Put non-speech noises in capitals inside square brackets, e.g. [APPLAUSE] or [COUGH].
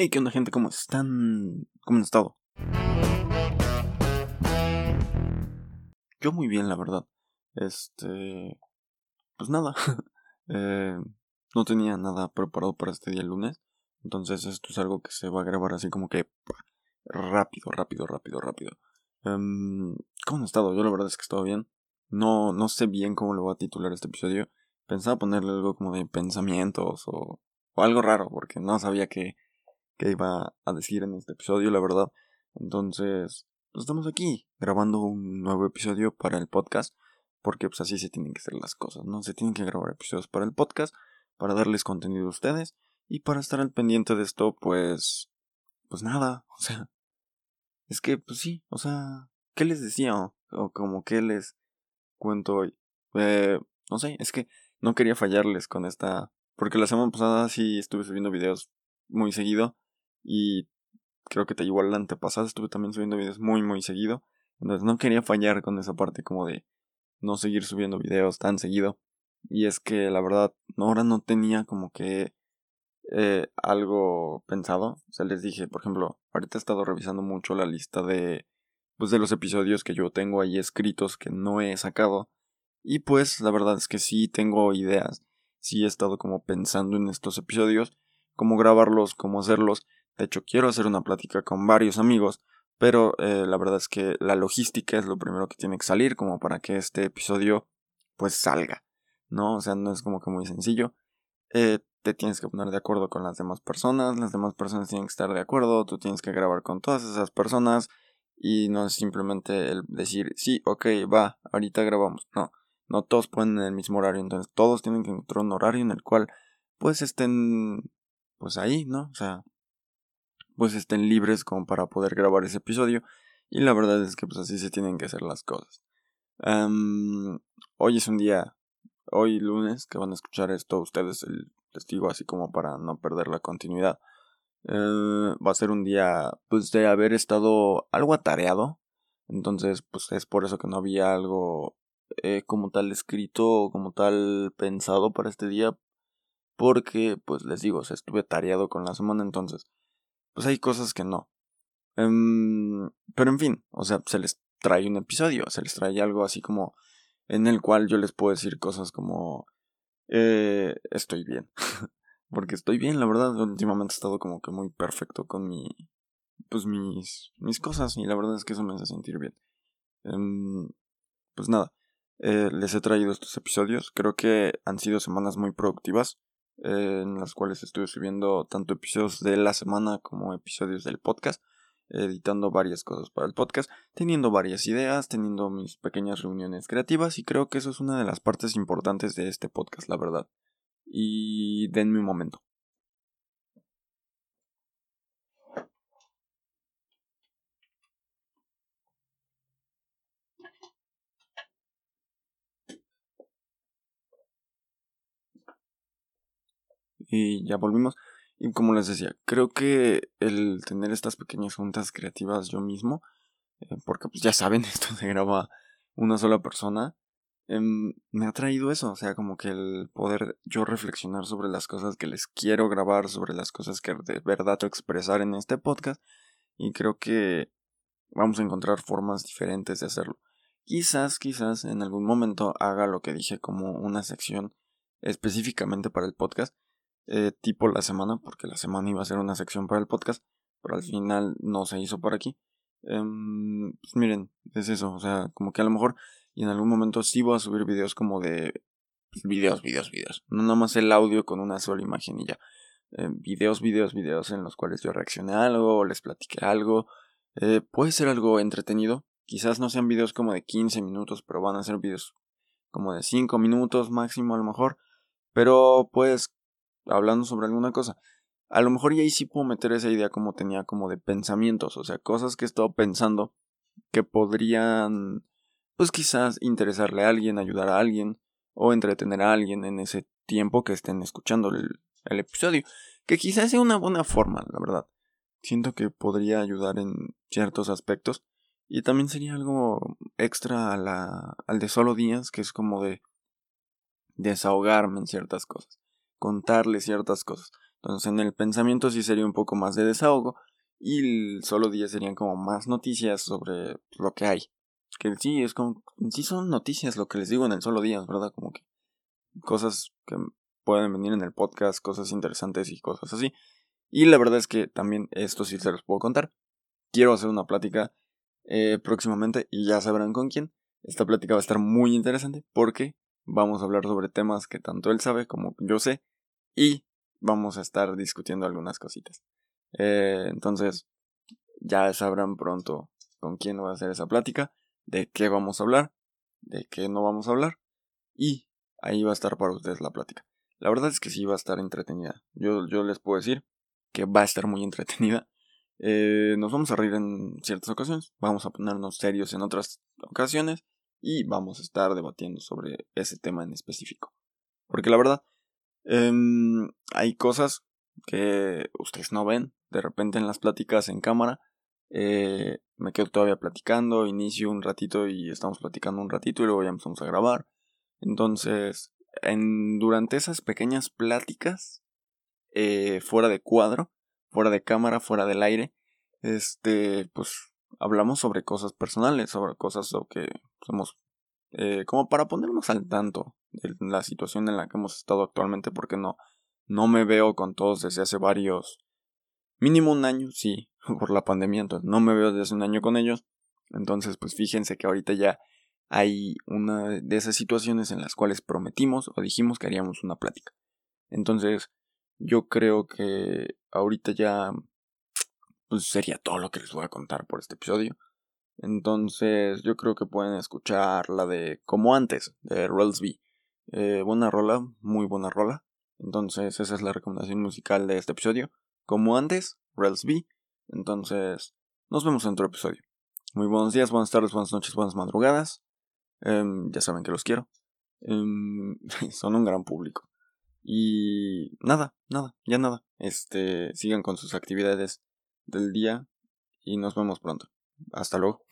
Hey, ¿qué onda gente? ¿Cómo están? ¿Cómo han estado? Yo muy bien, la verdad. Este... Pues nada. [LAUGHS] eh, no tenía nada preparado para este día lunes. Entonces esto es algo que se va a grabar así como que... Rápido, rápido, rápido, rápido. Um, ¿Cómo han estado? Yo la verdad es que he estado bien. No, no sé bien cómo le voy a titular este episodio. Pensaba ponerle algo como de pensamientos o, o algo raro, porque no sabía que que iba a decir en este episodio, la verdad. Entonces, pues estamos aquí grabando un nuevo episodio para el podcast, porque pues así se tienen que hacer las cosas, ¿no? Se tienen que grabar episodios para el podcast, para darles contenido a ustedes y para estar al pendiente de esto, pues, pues nada, o sea, es que, pues sí, o sea, ¿qué les decía? O, como qué les cuento hoy. Eh, no sé, es que no quería fallarles con esta, porque la semana pasada sí estuve subiendo videos muy seguido y creo que te igual la antepasada estuve también subiendo videos muy muy seguido. Entonces no quería fallar con esa parte como de no seguir subiendo videos tan seguido. Y es que la verdad ahora no tenía como que eh, algo pensado. O sea, les dije, por ejemplo, ahorita he estado revisando mucho la lista de pues de los episodios que yo tengo ahí escritos que no he sacado. Y pues la verdad es que sí tengo ideas. Sí he estado como pensando en estos episodios, cómo grabarlos, cómo hacerlos. De hecho, quiero hacer una plática con varios amigos, pero eh, la verdad es que la logística es lo primero que tiene que salir como para que este episodio pues salga, ¿no? O sea, no es como que muy sencillo. Eh, te tienes que poner de acuerdo con las demás personas, las demás personas tienen que estar de acuerdo, tú tienes que grabar con todas esas personas y no es simplemente el decir, sí, ok, va, ahorita grabamos. No, no todos pueden en el mismo horario, entonces todos tienen que encontrar un horario en el cual pues estén pues ahí, ¿no? O sea, pues estén libres como para poder grabar ese episodio. Y la verdad es que pues así se tienen que hacer las cosas. hoy es un día, hoy lunes, que van a escuchar esto ustedes, el testigo, así como para no perder la continuidad. Eh, va a ser un día pues de haber estado algo atareado. Entonces pues es por eso que no había algo eh, como tal escrito o como tal pensado para este día. Porque pues les digo, o estuve tareado con la semana entonces pues hay cosas que no. Em, pero en fin, o sea, se les trae un episodio, se les trae algo así como en el cual yo les puedo decir cosas como eh, estoy bien. [LAUGHS] Porque estoy bien, la verdad, últimamente he estado como que muy perfecto con mi pues mis mis cosas y la verdad es que eso me hace sentir bien. Em, pues nada, eh, les he traído estos episodios, creo que han sido semanas muy productivas en las cuales estuve subiendo tanto episodios de la semana como episodios del podcast, editando varias cosas para el podcast, teniendo varias ideas, teniendo mis pequeñas reuniones creativas y creo que eso es una de las partes importantes de este podcast, la verdad. Y denme un momento. Y ya volvimos. Y como les decía, creo que el tener estas pequeñas juntas creativas yo mismo, eh, porque pues ya saben, [LAUGHS] esto se graba una sola persona, em, me ha traído eso, o sea, como que el poder yo reflexionar sobre las cosas que les quiero grabar, sobre las cosas que de verdad expresar en este podcast, y creo que vamos a encontrar formas diferentes de hacerlo. Quizás, quizás en algún momento haga lo que dije como una sección específicamente para el podcast, eh, tipo la semana, porque la semana iba a ser una sección para el podcast, pero al final no se hizo por aquí. Em, pues miren, es eso, o sea, como que a lo mejor y en algún momento sí voy a subir videos como de pues, videos, videos, videos, no nada más el audio con una sola imagen y ya. Eh, videos, videos, videos en los cuales yo reaccioné a algo o les platiqué algo. Eh, puede ser algo entretenido. Quizás no sean videos como de 15 minutos, pero van a ser videos como de 5 minutos máximo a lo mejor. Pero pues hablando sobre alguna cosa. A lo mejor y ahí sí puedo meter esa idea como tenía como de pensamientos, o sea, cosas que he estado pensando que podrían, pues quizás interesarle a alguien, ayudar a alguien o entretener a alguien en ese tiempo que estén escuchando el, el episodio. Que quizás sea una buena forma, la verdad. Siento que podría ayudar en ciertos aspectos. Y también sería algo extra a la, al de solo días, que es como de desahogarme en ciertas cosas contarle ciertas cosas. Entonces en el pensamiento sí sería un poco más de desahogo y el solo día serían como más noticias sobre lo que hay. Que sí, es como, sí son noticias lo que les digo en el solo día, ¿verdad? Como que cosas que pueden venir en el podcast, cosas interesantes y cosas así. Y la verdad es que también esto sí se los puedo contar. Quiero hacer una plática eh, próximamente y ya sabrán con quién. Esta plática va a estar muy interesante porque vamos a hablar sobre temas que tanto él sabe como yo sé y vamos a estar discutiendo algunas cositas. Eh, entonces, ya sabrán pronto con quién va a hacer esa plática, de qué vamos a hablar, de qué no vamos a hablar y ahí va a estar para ustedes la plática. La verdad es que sí va a estar entretenida. Yo, yo les puedo decir que va a estar muy [LAUGHS] entretenida. Eh, nos vamos a reír en ciertas ocasiones, vamos a ponernos serios en otras ocasiones y vamos a estar debatiendo sobre ese tema en específico. Porque la verdad, em, hay cosas que ustedes no ven de repente en las pláticas en cámara. Eh, me quedo todavía platicando, inicio un ratito y estamos platicando un ratito y luego ya empezamos a grabar. Entonces, en, durante esas pequeñas pláticas, eh, fuera de cuadro, fuera de cámara, fuera del aire, este, pues hablamos sobre cosas personales, sobre cosas que somos, eh, como para ponernos al tanto de la situación en la que hemos estado actualmente, porque no, no me veo con todos desde hace varios, mínimo un año, sí, [LAUGHS] por la pandemia, entonces no me veo desde hace un año con ellos, entonces pues fíjense que ahorita ya hay una de esas situaciones en las cuales prometimos o dijimos que haríamos una plática. Entonces, yo creo que ahorita ya pues sería todo lo que les voy a contar por este episodio. Entonces, yo creo que pueden escuchar la de Como antes, de Relsby. Eh, buena rola, muy buena rola. Entonces, esa es la recomendación musical de este episodio. Como antes, Relsby. Entonces, nos vemos en otro episodio. Muy buenos días, buenas tardes, buenas noches, buenas madrugadas. Em, ya saben que los quiero. Em, [LAUGHS] son un gran público. Y nada, nada, ya nada. Este, sigan con sus actividades del día y nos vemos pronto. Hasta luego.